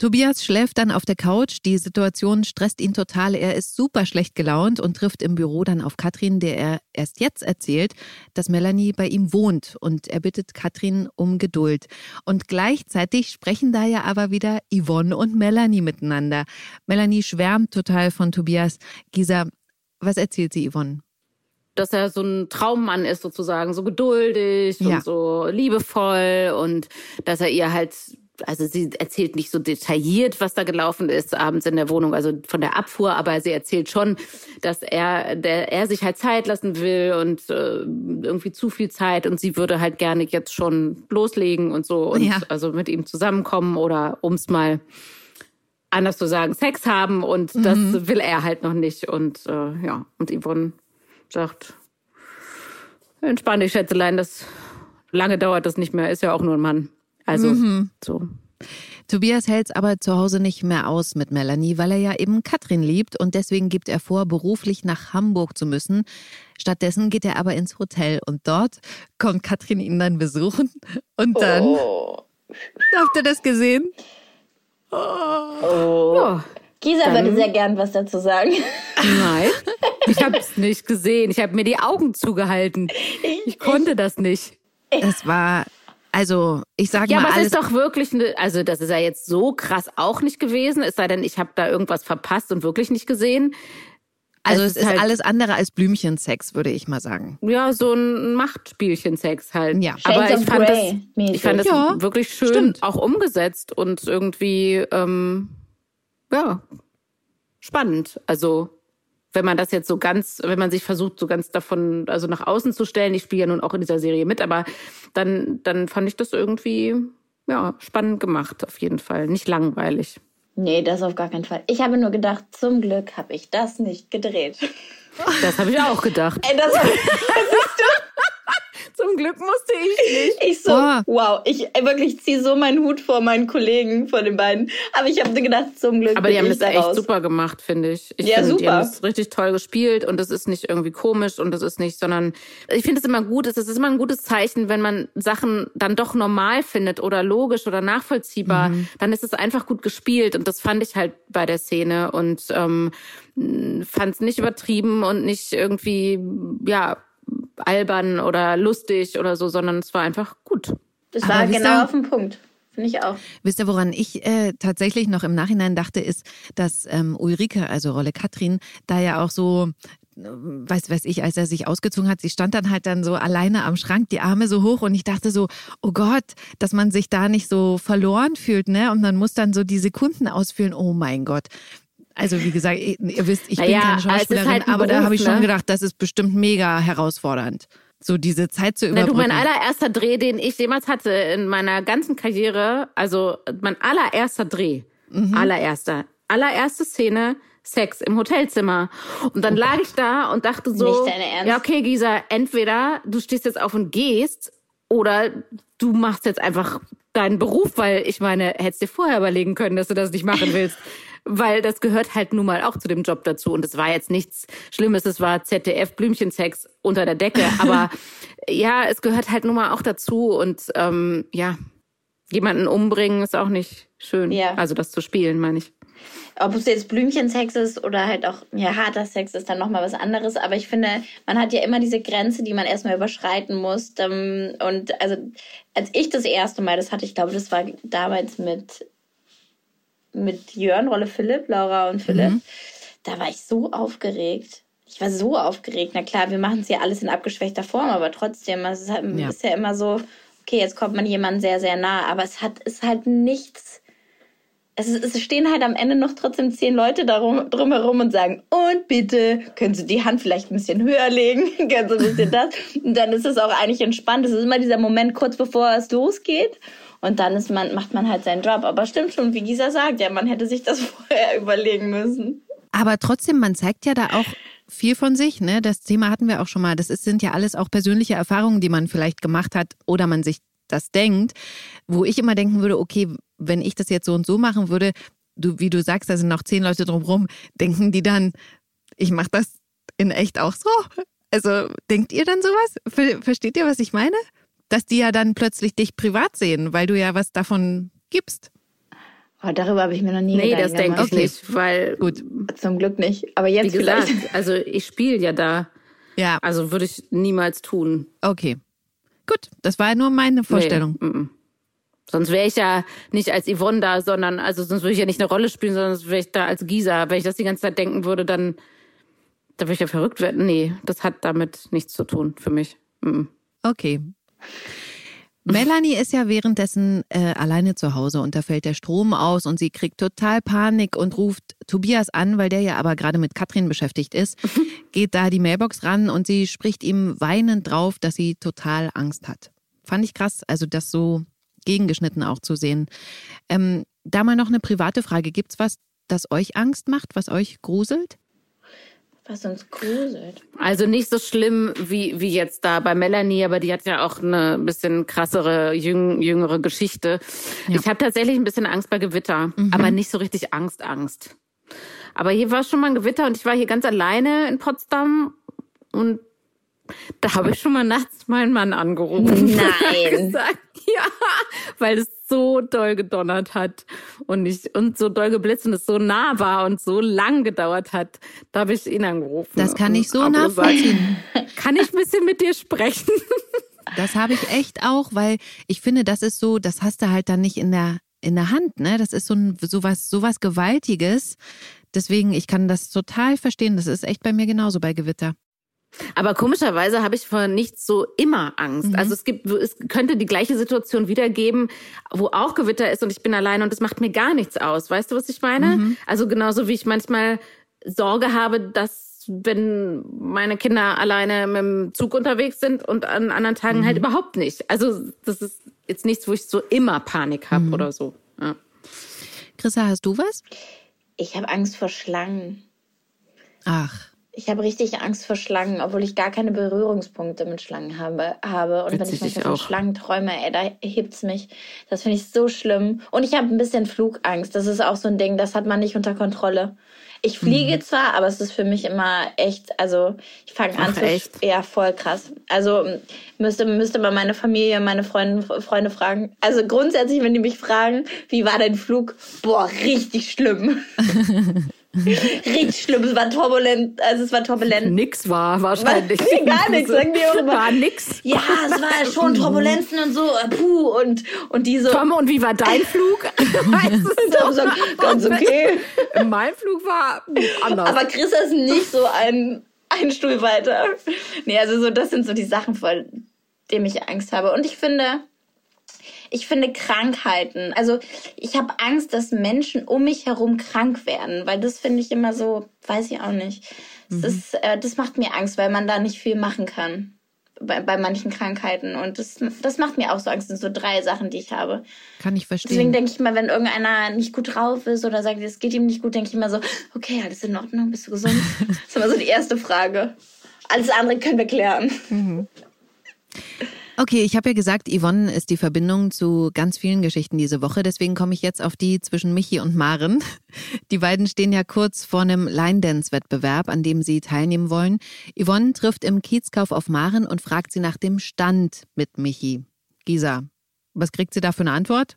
Tobias schläft dann auf der Couch. Die Situation stresst ihn total. Er ist super schlecht gelaunt und trifft im Büro dann auf Katrin, der er erst jetzt erzählt, dass Melanie bei ihm wohnt. Und er bittet Katrin um Geduld. Und gleichzeitig sprechen da ja aber wieder Yvonne und Melanie miteinander. Melanie schwärmt total von Tobias. Gisa, was erzählt sie Yvonne? Dass er so ein Traummann ist sozusagen, so geduldig Ja. und so liebevoll und dass er ihr halt also sie erzählt nicht so detailliert, was da gelaufen ist abends in der Wohnung, also von der Abfuhr, aber sie erzählt schon, dass er, der, er sich halt Zeit lassen will und äh, irgendwie zu viel Zeit und sie würde halt gerne jetzt schon loslegen und so und Ja. also mit ihm zusammenkommen oder ums mal anders zu sagen, Sex haben und das will er halt noch nicht und äh, ja, und Yvonne sagt, entspann dich, Schätzelein, das lange dauert das nicht mehr, ist ja auch nur ein Mann. Also so. Tobias hält es aber zu Hause nicht mehr aus mit Melanie, weil er ja eben Katrin liebt und deswegen gibt er vor, beruflich nach Hamburg zu müssen. Stattdessen geht er aber ins Hotel und dort kommt Katrin ihn dann besuchen und dann. Oh. Habt ihr das gesehen? Ja, Gisa würde sehr gern was dazu sagen. nein, ich habe es nicht gesehen. Ich habe mir die Augen zugehalten. Ich konnte das nicht. Es war, also ich sage Ja, mal aber es ist doch wirklich, ne, also das ist ja jetzt so krass auch nicht gewesen. Es sei denn, ich habe da irgendwas verpasst und wirklich nicht gesehen. also es es ist ist halt- alles andere als Blümchensex, würde ich mal sagen. Ja, so ein Machtspielchen-Sex halt. Ja. aber Shades ich of fand, das, ich fand das Ja, wirklich schön stimmt. auch umgesetzt und irgendwie, ähm, ja, spannend. Also, wenn man das jetzt so ganz, wenn man sich versucht, so ganz davon, also nach außen zu stellen, ich spiele ja nun auch in dieser Serie mit, aber dann, dann fand ich das irgendwie, ja, spannend gemacht, auf jeden Fall. Nicht langweilig. Nee, das auf gar keinen Fall. Ich habe nur gedacht, zum Glück habe ich das nicht gedreht. Das habe ich auch gedacht. Ey, das Zum Glück musste ich nicht. ich so, Boah. wow, ich ey, wirklich ziehe so meinen Hut vor meinen Kollegen, vor den beiden. Aber ich habe gedacht, zum Glück Aber bin die haben ich das da echt raus. super gemacht, finde ich. ich Ja, finde, Die super. haben das richtig toll gespielt und das ist nicht irgendwie komisch und das ist nicht, sondern ich finde es immer gut, es ist immer ein gutes Zeichen, wenn man Sachen dann doch normal findet oder logisch oder nachvollziehbar, Mhm. dann ist es einfach gut gespielt und das fand ich halt bei der Szene und ähm, fand es nicht übertrieben und nicht irgendwie, ja, albern oder lustig oder so, sondern es war einfach gut. Das Aber war genau auf den Punkt. Finde ich auch. Wisst ihr, woran ich äh, tatsächlich noch im Nachhinein dachte, ist, dass ähm, Ulrike, also Rolle Katrin, da ja auch so, äh, weiß weiß ich, als er sich ausgezogen hat, sie stand dann halt dann so alleine am Schrank, die Arme so hoch und ich dachte so, oh Gott, dass man sich da nicht so verloren fühlt, ne? Und man muss dann so die Sekunden ausfüllen, oh mein Gott. Also wie gesagt, ihr, wisst, ich bin Naja, keine es ist Schauspielerin, halt aber da habe ich schon ne? gedacht, das ist bestimmt mega herausfordernd. So diese Zeit zu Na, du, überbrücken. mein allererster Dreh, den ich jemals hatte in meiner ganzen Karriere, also mein allererster Dreh, Mhm. allererster, allererste Szene, Sex im Hotelzimmer. Und dann lag ich da und dachte so, Nicht dein Ernst? ja okay, Gisa, entweder du stehst jetzt auf und gehst oder du machst jetzt einfach deinen Beruf, weil ich meine, hättest dir vorher überlegen können, dass du das nicht machen willst. Weil das gehört halt nun mal auch zu dem Job dazu. Und es war jetzt nichts Schlimmes, es war ZDF Blümchensex unter der Decke. Aber ja, es gehört halt nun mal auch dazu. Und ähm, ja, jemanden umbringen ist auch nicht schön. Ja. Also das zu spielen, meine ich. Ob es jetzt Blümchensex ist oder halt auch ja, harter Sex ist dann nochmal was anderes. Aber ich finde, man hat ja immer diese Grenze, die man erstmal überschreiten muss. Ähm, Und also, als ich das erste Mal das hatte, ich glaube, das war damals mit, mit Jörn, Rolle Philipp, Laura und Philipp, da war ich so aufgeregt. Ich war so aufgeregt. Na klar, wir machen es ja alles in abgeschwächter Form, aber trotzdem, es ist, halt, Ja. ist ja immer so, okay, jetzt kommt man jemandem sehr, sehr nah, aber es hat, ist halt nichts es, ist, es stehen halt am Ende noch trotzdem zehn Leute darum, drumherum und sagen, und bitte, können Sie die Hand vielleicht ein bisschen höher legen? können Sie ein bisschen das? Und dann ist es auch eigentlich entspannt. Es ist immer dieser Moment kurz bevor es losgeht. Und dann ist man, macht man halt seinen Job. Aber stimmt schon, wie Gisa sagt, ja, man hätte sich das vorher überlegen müssen. Aber trotzdem, man zeigt ja da auch viel von sich, ne? Das Thema hatten wir auch schon mal. Das ist, sind ja alles auch persönliche Erfahrungen, die man vielleicht gemacht hat oder man sich das denkt, wo ich immer denken würde, okay, wenn ich das jetzt so und so machen würde, du, wie du sagst, da sind noch zehn Leute drumherum, denken die dann, ich mache das in echt auch so? Also denkt ihr dann sowas? Ver versteht ihr, was ich meine? dass die ja dann plötzlich dich privat sehen, weil du ja was davon gibst. Oh, darüber habe ich mir noch nie Nee, Gedanken das denke ich gemacht. nicht, weil, Gut. Zum Glück nicht. Aber jetzt wie gesagt, vielleicht. also ich spiele ja da. Ja, Also würde ich niemals tun. okay. Gut, das war ja nur meine Vorstellung. Nee, mm, mm. Sonst wäre ich ja nicht als Yvonne da, sondern, also sonst würde ich ja nicht eine Rolle spielen, sondern sonst wäre ich da als Gisa. Wenn ich das die ganze Zeit denken würde, dann, da würde ich ja verrückt werden. Nee, das hat damit nichts zu tun für mich. Mm. Okay. Melanie ist ja währenddessen äh, alleine zu Hause und da fällt der Strom aus und sie kriegt total Panik und ruft Tobias an, weil der ja aber gerade mit Katrin beschäftigt ist, geht da die Mailbox ran und sie spricht ihm weinend drauf, dass sie total Angst hat. Fand ich krass, also das so gegengeschnitten auch zu sehen. Ähm, da mal noch eine private Frage. Gibt's was, das euch Angst macht, was euch gruselt? Was uns gruselt. Also nicht so schlimm wie, wie jetzt da bei Melanie, aber die hat ja auch eine bisschen krassere, jüng, jüngere Geschichte. Ja. Ich habe tatsächlich ein bisschen Angst bei Gewitter, aber nicht so richtig Angst, Angst. Aber hier war schon mal ein Gewitter und ich war hier ganz alleine in Potsdam und da habe ich schon mal nachts meinen Mann angerufen. Nein. gesagt, ja, weil es so doll gedonnert hat und ich und so doll geblitzt und es so nah war und so lang gedauert hat. Da habe ich ihn angerufen. Das kann ich so gesagt, nachvollziehen. Kann ich ein bisschen mit dir sprechen? Das habe ich echt auch, weil ich finde, das ist so, das hast du halt dann nicht in der in der Hand, ne? Das ist so ein sowas sowas gewaltiges. Deswegen, ich kann das total verstehen. Das ist echt bei mir genauso bei Gewitter. Aber komischerweise habe ich vor nichts so immer Angst. Also es gibt, es könnte die gleiche Situation wiedergeben, wo auch Gewitter ist und ich bin alleine und es macht mir gar nichts aus. Weißt du, was ich meine? Also genauso wie ich manchmal Sorge habe, dass wenn meine Kinder alleine mit dem Zug unterwegs sind und an anderen Tagen halt überhaupt nicht. Also das ist jetzt nichts, wo ich so immer Panik habe oder so. Ja. Chrissa, hast du was? Ich habe Angst vor Schlangen. Ach, Ich habe richtig Angst vor Schlangen, obwohl ich gar keine Berührungspunkte mit Schlangen habe. habe. Und wenn Witzig, ich manchmal von. Schlangen träume, ey, da hebt's mich. Das finde ich so schlimm. Und ich habe ein bisschen Flugangst. Das ist auch so ein Ding, das hat man nicht unter Kontrolle. Ich fliege Mhm. zwar, aber es ist für mich immer echt, also ich fange an zu echt? ja voll krass. Also m, müsste müsste man meine Familie, meine Freunde Freunde fragen. Also grundsätzlich, wenn die mich fragen, wie war dein Flug? Boah, richtig schlimm. richtig schlimm. Es war turbulent, also es war turbulent. Nix war wahrscheinlich. Nee, gar nichts, sagen die auch immer. War nix. Ja, es war schon Turbulenzen und so, äh, puh, und, und die so. Tom, und wie war dein Flug? Tom sagt, ganz okay. Mein Flug war anders. Aber Chris ist nicht so ein, ein Stuhl weiter. Nee, also so, das sind so die Sachen, vor denen ich Angst habe. Und ich finde, ich finde Krankheiten, also ich habe Angst, dass Menschen um mich herum krank werden, weil das finde ich immer so, weiß ich auch nicht. Das, ist, äh, das macht mir Angst, weil man da nicht viel machen kann bei, bei manchen Krankheiten. Und das, das macht mir auch so Angst. Das sind so drei Sachen, die ich habe. kann ich Deswegen verstehen. denke ich mal, wenn irgendeiner nicht gut drauf ist oder sagt, es geht ihm nicht gut, denke ich immer so, okay, alles in Ordnung, bist du gesund? das ist immer so die erste Frage. Alles andere können wir klären. Okay, ich habe ja gesagt, Yvonne ist die Verbindung zu ganz vielen Geschichten diese Woche. Deswegen komme ich jetzt auf die zwischen Michi und Maren. Die beiden stehen ja kurz vor einem Line-Dance-Wettbewerb, an dem sie teilnehmen wollen. Yvonne trifft im Kiezkauf auf Maren und fragt sie nach dem Stand mit Michi. Gisa, was kriegt sie da für eine Antwort?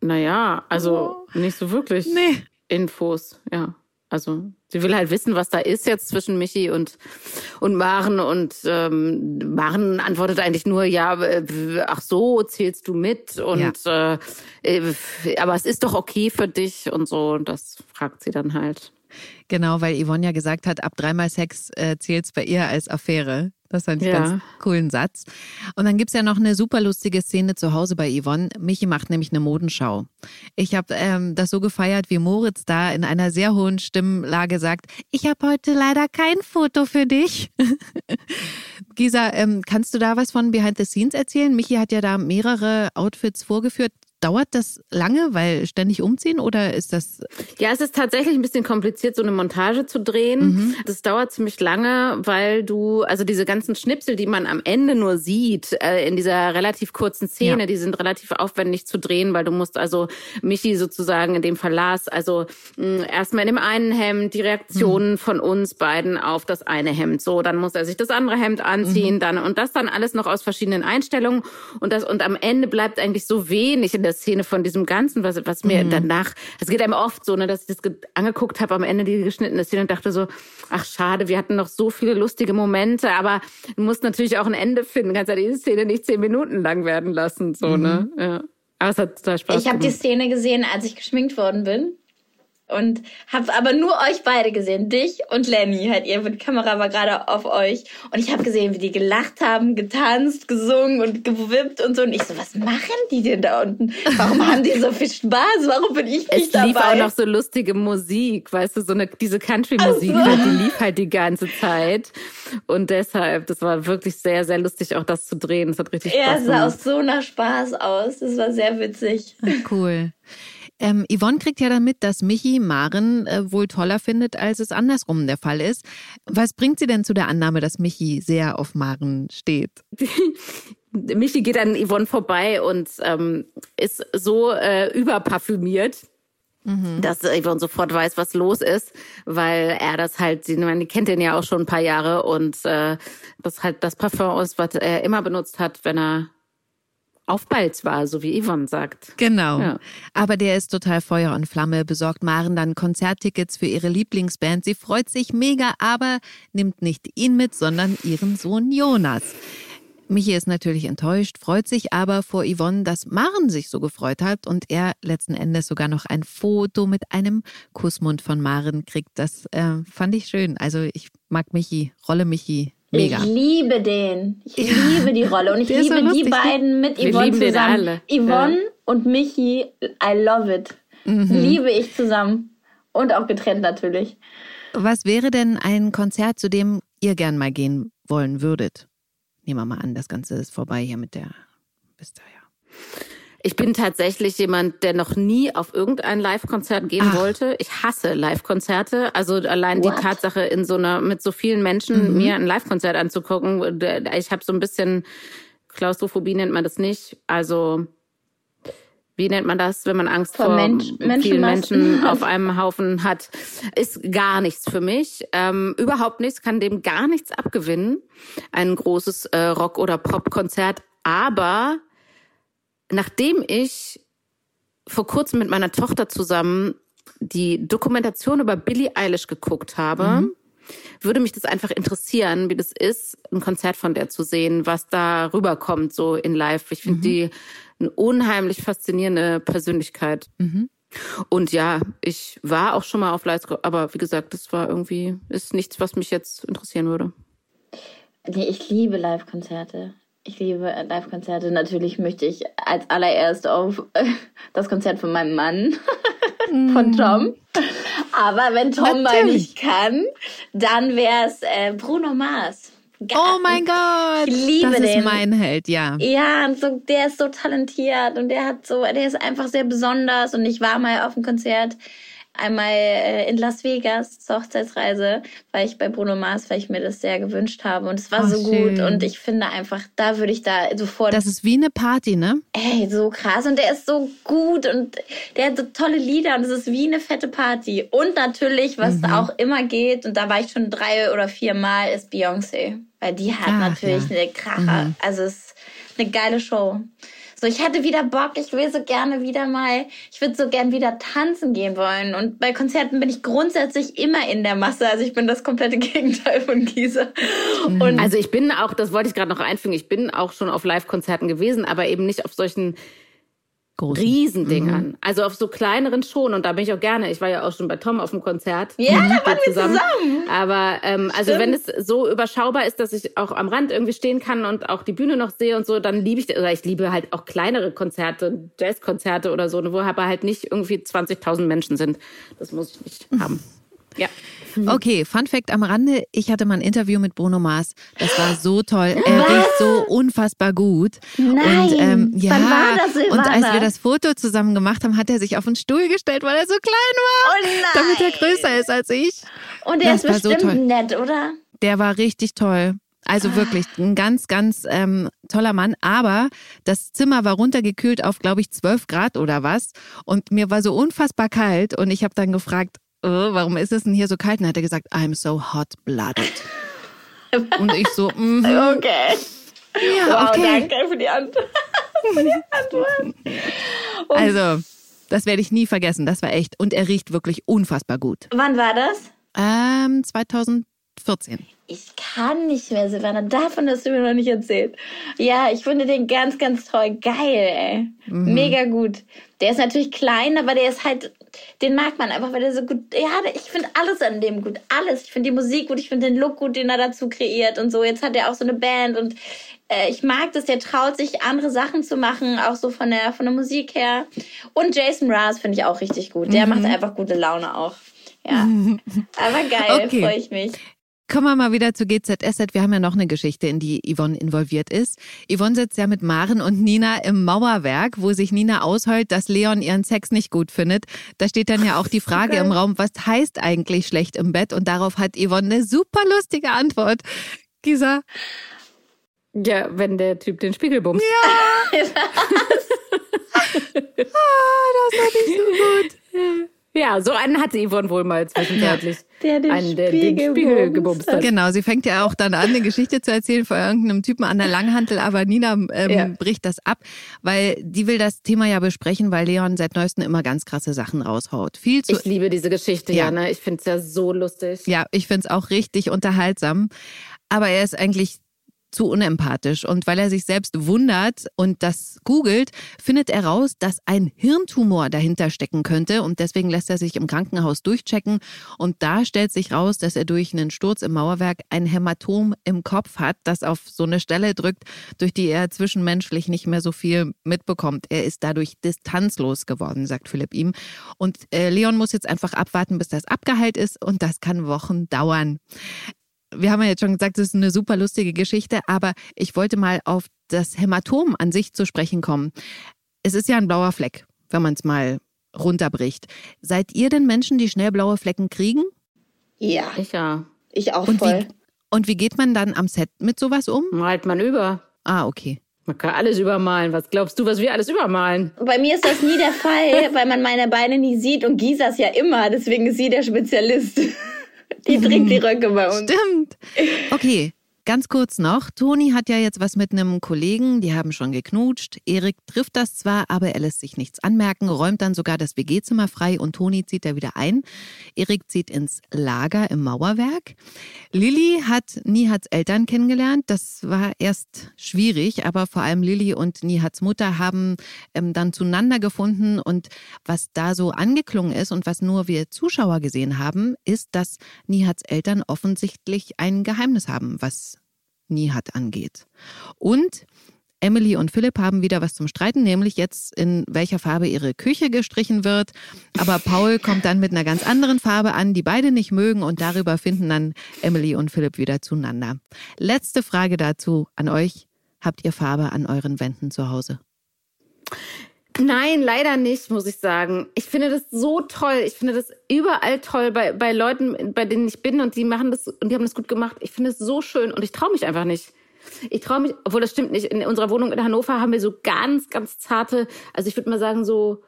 Naja, also nicht so wirklich Nee. Infos, ja. Also sie will halt wissen, was da ist jetzt zwischen Michi und und Maren und ähm, Maren antwortet eigentlich nur ja, ach so, zählst du mit und äh, äh, aber es ist doch okay für dich und so und das fragt sie dann halt. Genau, weil Yvonne ja gesagt hat, ab dreimal Sex äh, zählt's bei ihr als Affäre. Das fand ich Ja. ganz coolen Satz. Und dann gibt's ja noch eine super lustige Szene zu Hause bei Yvonne. Michi macht nämlich eine Modenschau. Ich habe ähm, das so gefeiert, wie Moritz da in einer sehr hohen Stimmlage sagt, ich habe heute leider kein Foto für dich. Gisa, ähm, kannst du da was von Behind the Scenes erzählen? Michi hat ja da mehrere Outfits vorgeführt. Dauert das lange, weil ständig umziehen oder ist das? Ja, es ist tatsächlich ein bisschen kompliziert, so eine Montage zu drehen. Mhm. Das dauert ziemlich lange, weil du, also diese ganzen Schnipsel, die man am Ende nur sieht, äh, in dieser relativ kurzen Szene, ja. die sind relativ aufwendig zu drehen, weil du musst also Michi sozusagen in dem Verlass, also mh, erstmal in dem einen Hemd die Reaktionen mhm. von uns beiden auf das eine Hemd. So, dann muss er sich das andere Hemd anziehen, mhm. dann und das dann alles noch aus verschiedenen Einstellungen und das und am Ende bleibt eigentlich so wenig in der Szene von diesem Ganzen, was, was mir mhm. danach, es geht einem oft so, ne, dass ich das angeguckt habe am Ende die geschnittene Szene und dachte so, ach schade, wir hatten noch so viele lustige Momente, aber du musst natürlich auch ein Ende finden, kannst ja diese Szene nicht zehn Minuten lang werden lassen, so, ne, mhm. ja. Aber es hat total Spaß Ich habe die Szene gesehen, als ich geschminkt worden bin und habe aber nur euch beide gesehen, dich und Lenny. Halt, ihr die Kamera war gerade auf euch und ich habe gesehen, wie die gelacht haben, getanzt, gesungen und gewippt und so. Und ich so, was machen die denn da unten? Warum haben die so viel Spaß? Warum bin ich nicht es dabei? Es lief auch noch so lustige Musik, weißt du, so eine diese Country-Musik, so. halt, die lief halt die ganze Zeit und deshalb, das war wirklich sehr, sehr lustig, auch das zu drehen. Das hat richtig Spaß gemacht. Ja, es sah auch so nach Spaß aus. Das war sehr witzig. Cool. Ähm, Yvonne kriegt ja damit, dass Michi Maren äh, wohl toller findet, als es andersrum der Fall ist. Was bringt sie denn zu der Annahme, dass Michi sehr auf Maren steht? Michi geht an Yvonne vorbei und ähm, ist so äh, überparfümiert, mhm. dass Yvonne sofort weiß, was los ist, weil er das halt, sie meine, kennt den ja auch schon ein paar Jahre und äh, das halt das Parfum ist, was er immer benutzt hat, wenn er auf Balz war, so wie Yvonne sagt. Genau. Ja. Aber der ist total Feuer und Flamme, besorgt Maren dann Konzerttickets für ihre Lieblingsband. Sie freut sich mega, aber nimmt nicht ihn mit, sondern ihren Sohn Jonas. Michi ist natürlich enttäuscht, freut sich aber vor Yvonne, dass Maren sich so gefreut hat und er letzten Endes sogar noch ein Foto mit einem Kussmund von Maren kriegt. Das äh, fand ich schön. Also ich mag Michi, Rolle Michi Mega. Ich liebe den. Ich ja. liebe die Rolle. Und ich liebe so die beiden mit Wir Yvonne zusammen. Yvonne ja. und Michi, I love it. Mhm. Liebe ich zusammen. Und auch getrennt natürlich. Was wäre denn ein Konzert, zu dem ihr gern mal gehen wollen würdet? Nehmen wir mal an, das Ganze ist vorbei hier mit der. Bis daher. Ich bin tatsächlich jemand, der noch nie auf irgendein Live-Konzert gehen Ach. wollte. Ich hasse Live-Konzerte. Also allein What? die Tatsache, in so einer mit so vielen Menschen mhm. mir ein Live-Konzert anzugucken. Ich habe so ein bisschen Klaustrophobie nennt man das nicht. Also wie nennt man das, wenn man Angst vor, vor Mensch, vielen Menschen auf einem Haufen hat, ist gar nichts für mich. Ähm, überhaupt nichts, kann dem gar nichts abgewinnen. Ein großes äh, Rock- oder Pop-Konzert. Aber nachdem ich vor kurzem mit meiner Tochter zusammen die Dokumentation über Billie Eilish geguckt habe, mhm. würde mich das einfach interessieren, wie das ist, ein Konzert von der zu sehen, was da rüberkommt, so in live. Ich finde mhm. die eine unheimlich faszinierende Persönlichkeit. Mhm. Und ja, ich war auch schon mal auf Live, aber wie gesagt, das war irgendwie, ist nichts, was mich jetzt interessieren würde. Nee, ich liebe Live-Konzerte. Ich liebe Live-Konzerte. Natürlich möchte ich als allererst auf das Konzert von meinem Mann, von mm. Tom. Aber wenn Tom Natürlich. mal nicht kann, dann wäre es äh, Bruno Mars. Oh mein Gott! Ich liebe das den. ist mein Held, ja. Ja, und so, der ist so talentiert und der hat so, der ist einfach sehr besonders. Und ich war mal auf dem Konzert einmal äh, in Las Vegas zur Hochzeitsreise, weil ich bei Bruno Mars, weil ich mir das sehr gewünscht habe und es war oh, so schön. gut und ich finde einfach, da würde ich da sofort. Das ist wie eine Party, ne? Ey, so krass und der ist so gut und der hat so tolle Lieder und es ist wie eine fette Party und natürlich, was mhm. auch immer geht und da war ich schon drei oder vier Mal, ist Beyoncé, weil die hat Ach, natürlich ja. eine Kracher, mhm. also es ist eine geile Show. So, ich hätte wieder Bock, ich will so gerne wieder mal, ich würde so gern wieder tanzen gehen wollen. Und bei Konzerten bin ich grundsätzlich immer in der Masse. Also ich bin das komplette Gegenteil von Gisa. Mhm. Und also ich bin auch, das wollte ich gerade noch einfügen, ich bin auch schon auf Live-Konzerten gewesen, aber eben nicht auf solchen Großen. Riesendingern. Mhm. Also auf so kleineren schon. Und da bin ich auch gerne. Ich war ja auch schon bei Tom auf dem Konzert. Ja, da waren wir zusammen. zusammen. Aber ähm, also wenn es so überschaubar ist, dass ich auch am Rand irgendwie stehen kann und auch die Bühne noch sehe und so, dann liebe ich, oder ich liebe halt auch kleinere Konzerte, Jazzkonzerte oder so, wo aber halt nicht irgendwie 20.000 Menschen sind. Das muss ich nicht haben. Ja. Okay, Fun Fact am Rande. Ich hatte mal ein Interview mit Bruno Mars. Das war so toll. Er riecht so unfassbar gut. Nein. Und, ähm, ja, Wann war das, und als wir das Foto zusammen gemacht haben, hat er sich auf den Stuhl gestellt, weil er so klein war. Oh nein. Damit er größer ist als ich. Und der Das ist war so bestimmt toll. nett, oder? Der war richtig toll. Also wirklich ein ganz, ganz ähm, toller Mann. Aber das Zimmer war runtergekühlt auf, glaube ich, 12 Grad oder was. Und mir war so unfassbar kalt. Und ich habe dann gefragt, äh, warum ist es denn hier so kalt? Und dann hat er gesagt, I'm so hot-blooded. Und ich so, mhm. Okay. ja, Wow, okay. danke für die für die Antwort. Also, das werde ich nie vergessen. Das war echt. Und er riecht wirklich unfassbar gut. Wann war das? Ähm, 2014. Ich kann nicht mehr, Silvana. Davon hast du mir noch nicht erzählt. Ja, ich finde den ganz, ganz toll. Geil, ey. Mhm. Mega gut. Der ist natürlich klein, aber der ist halt, den mag man einfach, weil der so gut, ja, ich finde alles an dem gut. Alles. Ich finde die Musik gut, ich finde den Look gut, den er dazu kreiert und so. Jetzt hat er auch so eine Band und äh, ich mag das, der traut sich andere Sachen zu machen, auch so von der, von der Musik her. Und Jason Mraz finde ich auch richtig gut. Der macht einfach gute Laune auch. Ja. Aber geil, Okay. freue ich mich. Kommen wir mal wieder zu GZSZ. Wir haben ja noch eine Geschichte, in die Yvonne involviert ist. Yvonne sitzt ja mit Maren und Nina im Mauerwerk, wo sich Nina ausheult, dass Leon ihren Sex nicht gut findet. Da steht dann ja auch die Frage im Raum, was heißt eigentlich schlecht im Bett? Und darauf hat Yvonne eine super lustige Antwort. Gisa, Ja, wenn der Typ den Spiegel bumst. Ja, so einen hatte Yvonne wohl mal zwischenzeitlich. Der den einen, der den Spiegel Spiegel bumst gebumst hat. genau, sie fängt ja auch dann an, eine Geschichte zu erzählen von irgendeinem Typen an der Langhantel, aber Nina ähm, Ja. bricht das ab, weil die will das Thema ja besprechen, weil Leon seit neuestem immer ganz krasse Sachen raushaut. Viel zu Ich liebe diese Geschichte, Ja. ja. ne? Ich finde es ja so lustig. Ja, ich find's auch richtig unterhaltsam. Aber er ist eigentlich zu unempathisch. Und weil er sich selbst wundert und das googelt, findet er raus, dass ein Hirntumor dahinter stecken könnte. Und deswegen lässt er sich im Krankenhaus durchchecken. Und da stellt sich raus, dass er durch einen Sturz im Mauerwerk ein Hämatom im Kopf hat, das auf so eine Stelle drückt, durch die er zwischenmenschlich nicht mehr so viel mitbekommt. Er ist dadurch distanzlos geworden, sagt Philipp ihm. Und äh, Leon muss jetzt einfach abwarten, bis das abgeheilt ist. Und das kann Wochen dauern wir haben ja jetzt schon gesagt, das ist eine super lustige Geschichte, aber ich wollte mal auf das Hämatom an sich zu sprechen kommen. Es ist ja ein blauer Fleck, wenn man es mal runterbricht. Seid ihr denn Menschen, die schnell blaue Flecken kriegen? Ja, Ich ja. ich auch Und voll. wie, und wie geht man dann am Set mit sowas um? Malt man über. Ah, okay. Man kann alles übermalen. Was glaubst du, was wir alles übermalen? Bei mir ist das nie der Fall, weil man meine Beine nie sieht und Gisas ja immer. Deswegen ist sie der Spezialist. Die trägt die Röcke bei uns. Stimmt. Okay, ganz kurz noch. Toni hat ja jetzt was mit einem Kollegen, die haben schon geknutscht. Erik trifft das zwar, aber er lässt sich nichts anmerken, räumt dann sogar das WG-Zimmer frei und Toni zieht da wieder ein. Erik zieht ins Lager im Mauerwerk. Lilly hat Nihats Eltern kennengelernt. Das war erst schwierig, aber vor allem Lilly und Nihats Mutter haben ähm, dann zueinander gefunden. Und was da so angeklungen ist und was nur wir Zuschauer gesehen haben, ist, dass Nihats Eltern offensichtlich ein Geheimnis haben, was Nihat angeht. Und Emily und Philipp haben wieder was zum Streiten, nämlich jetzt in welcher Farbe ihre Küche gestrichen wird. Aber Paul kommt dann mit einer ganz anderen Farbe an, die beide nicht mögen und darüber finden dann Emily und Philipp wieder zueinander. Letzte Frage dazu an euch. Habt ihr Farbe an euren Wänden zu Hause? Nein, leider nicht, muss ich sagen. Ich finde das so toll. Ich finde das überall toll bei, bei Leuten, bei denen ich bin und die machen das und die haben das gut gemacht. Ich finde es so schön und ich traue mich einfach nicht. Ich traue mich, obwohl das stimmt nicht. In unserer Wohnung in Hannover haben wir so ganz, ganz zarte, also ich würde mal sagen, so,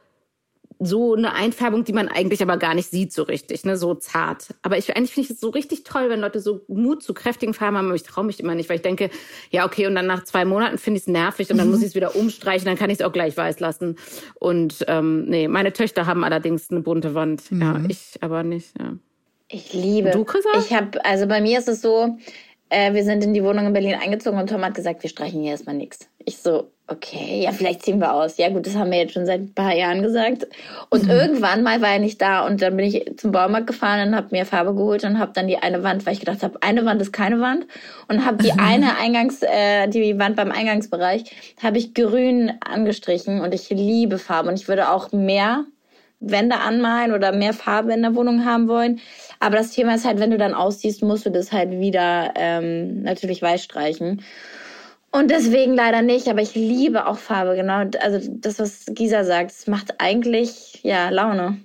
so eine Einfärbung, die man eigentlich aber gar nicht sieht so richtig, ne, so zart. Aber ich eigentlich finde ich es so richtig toll, wenn Leute so Mut zu kräftigen Farben haben, aber ich traue mich immer nicht, weil ich denke, ja, okay, und dann nach zwei Monaten finde ich es nervig und dann muss ich es wieder umstreichen, dann kann ich es auch gleich weiß lassen. Und ähm, nee, meine Töchter haben allerdings eine bunte Wand. Ja, ich aber nicht, ja. Ich liebe. Du, Chrissa? Ich habe, also bei mir ist es so, äh, wir sind in die Wohnung in Berlin eingezogen und Tom hat gesagt, wir streichen hier erstmal nichts. Ich so, okay, ja, vielleicht ziehen wir aus. Ja, gut, das haben wir jetzt schon seit ein paar Jahren gesagt. Und irgendwann mal war er nicht da und dann bin ich zum Baumarkt gefahren und habe mir Farbe geholt und habe dann die eine Wand, weil ich gedacht habe, eine Wand ist keine Wand und habe die eine Eingangs, äh, die Wand beim Eingangsbereich, habe ich grün angestrichen und ich liebe Farbe und ich würde auch mehr Wände anmalen oder mehr Farbe in der Wohnung haben wollen. Aber das Thema ist halt, wenn du dann ausziehst, musst du das halt wieder ähm, natürlich weiß streichen. Und deswegen leider nicht, aber ich liebe auch Farbe, genau. Also das, was Gisa sagt, es macht eigentlich ja Laune.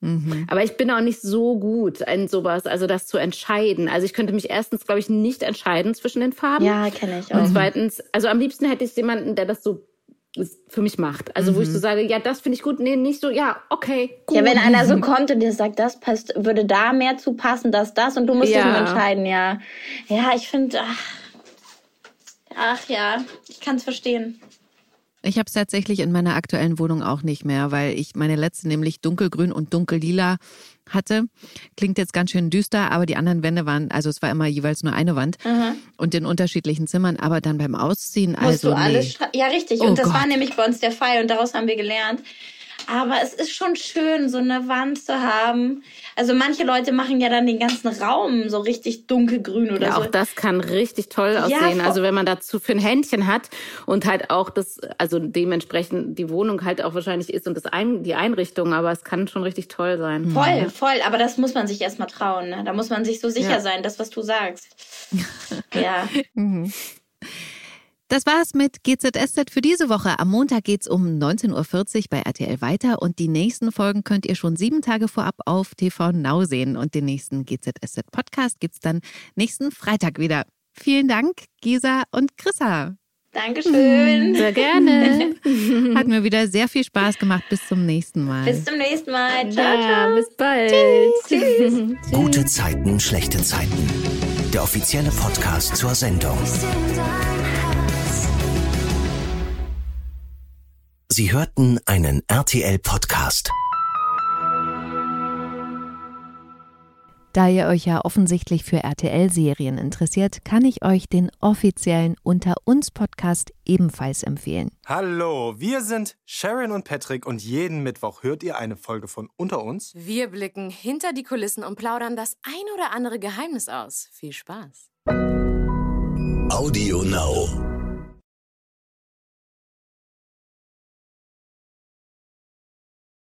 Mhm. Aber ich bin auch nicht so gut in sowas, also das zu entscheiden. Also ich könnte mich erstens, glaube ich, nicht entscheiden zwischen den Farben. Ja, kenne ich auch. Und zweitens, also am liebsten hätte ich jemanden, der das so für mich macht. Also mhm. wo ich so mhm. sage, ja, das finde ich gut, nee, nicht so, ja, okay, gut. Ja, wenn einer so kommt und dir sagt, das passt, würde da mehr zu passen, das, das und du musst ja. dich entscheiden, ja. Ja, ich finde, ach, ach ja, ich kann es verstehen. Ich habe es tatsächlich in meiner aktuellen Wohnung auch nicht mehr, weil ich meine letzte nämlich dunkelgrün und dunkellila hatte. Klingt jetzt ganz schön düster, aber die anderen Wände waren, also es war immer jeweils nur eine Wand mhm. und in unterschiedlichen Zimmern, aber dann beim Ausziehen, Musst also du alles nee. Ja, richtig. Oh und das Gott. war nämlich bei uns der Fall und daraus haben wir gelernt. Aber es ist schon schön, so eine Wand zu haben. Also manche Leute machen ja dann den ganzen Raum so richtig dunkelgrün oder ja, so. Auch das kann richtig toll aussehen. Ja, also wenn man dazu für ein Händchen hat und halt auch das, also dementsprechend die Wohnung halt auch wahrscheinlich ist und das ein, die Einrichtung, aber es kann schon richtig toll sein. Voll, ja. voll. Aber das muss man sich erstmal trauen. Ne? Da muss man sich so sicher sein, das, was du sagst. ja. Mhm. Das war's mit GZSZ für diese Woche. Am Montag geht's um 19.40 Uhr bei RTL weiter und die nächsten Folgen könnt ihr schon sieben Tage vorab auf TV Now sehen. Und den nächsten GZSZ Podcast gibt's dann nächsten Freitag wieder. Vielen Dank, Gisa und Chrissa. Dankeschön. Sehr gerne. Hat mir wieder sehr viel Spaß gemacht. Bis zum nächsten Mal. Bis zum nächsten Mal. Ciao, ciao. Bis bald. Tschüss. Tschüss. Gute Zeiten, schlechte Zeiten. Der offizielle Podcast zur Sendung. Sie hörten einen RTL-Podcast. Da ihr euch ja offensichtlich für RTL-Serien interessiert, kann ich euch den offiziellen Unter uns Podcast ebenfalls empfehlen. Hallo, wir sind Sharon und Patrick und jeden Mittwoch hört ihr eine Folge von Unter uns. Wir blicken hinter die Kulissen und plaudern das ein oder andere Geheimnis aus. Viel Spaß. Audio Now.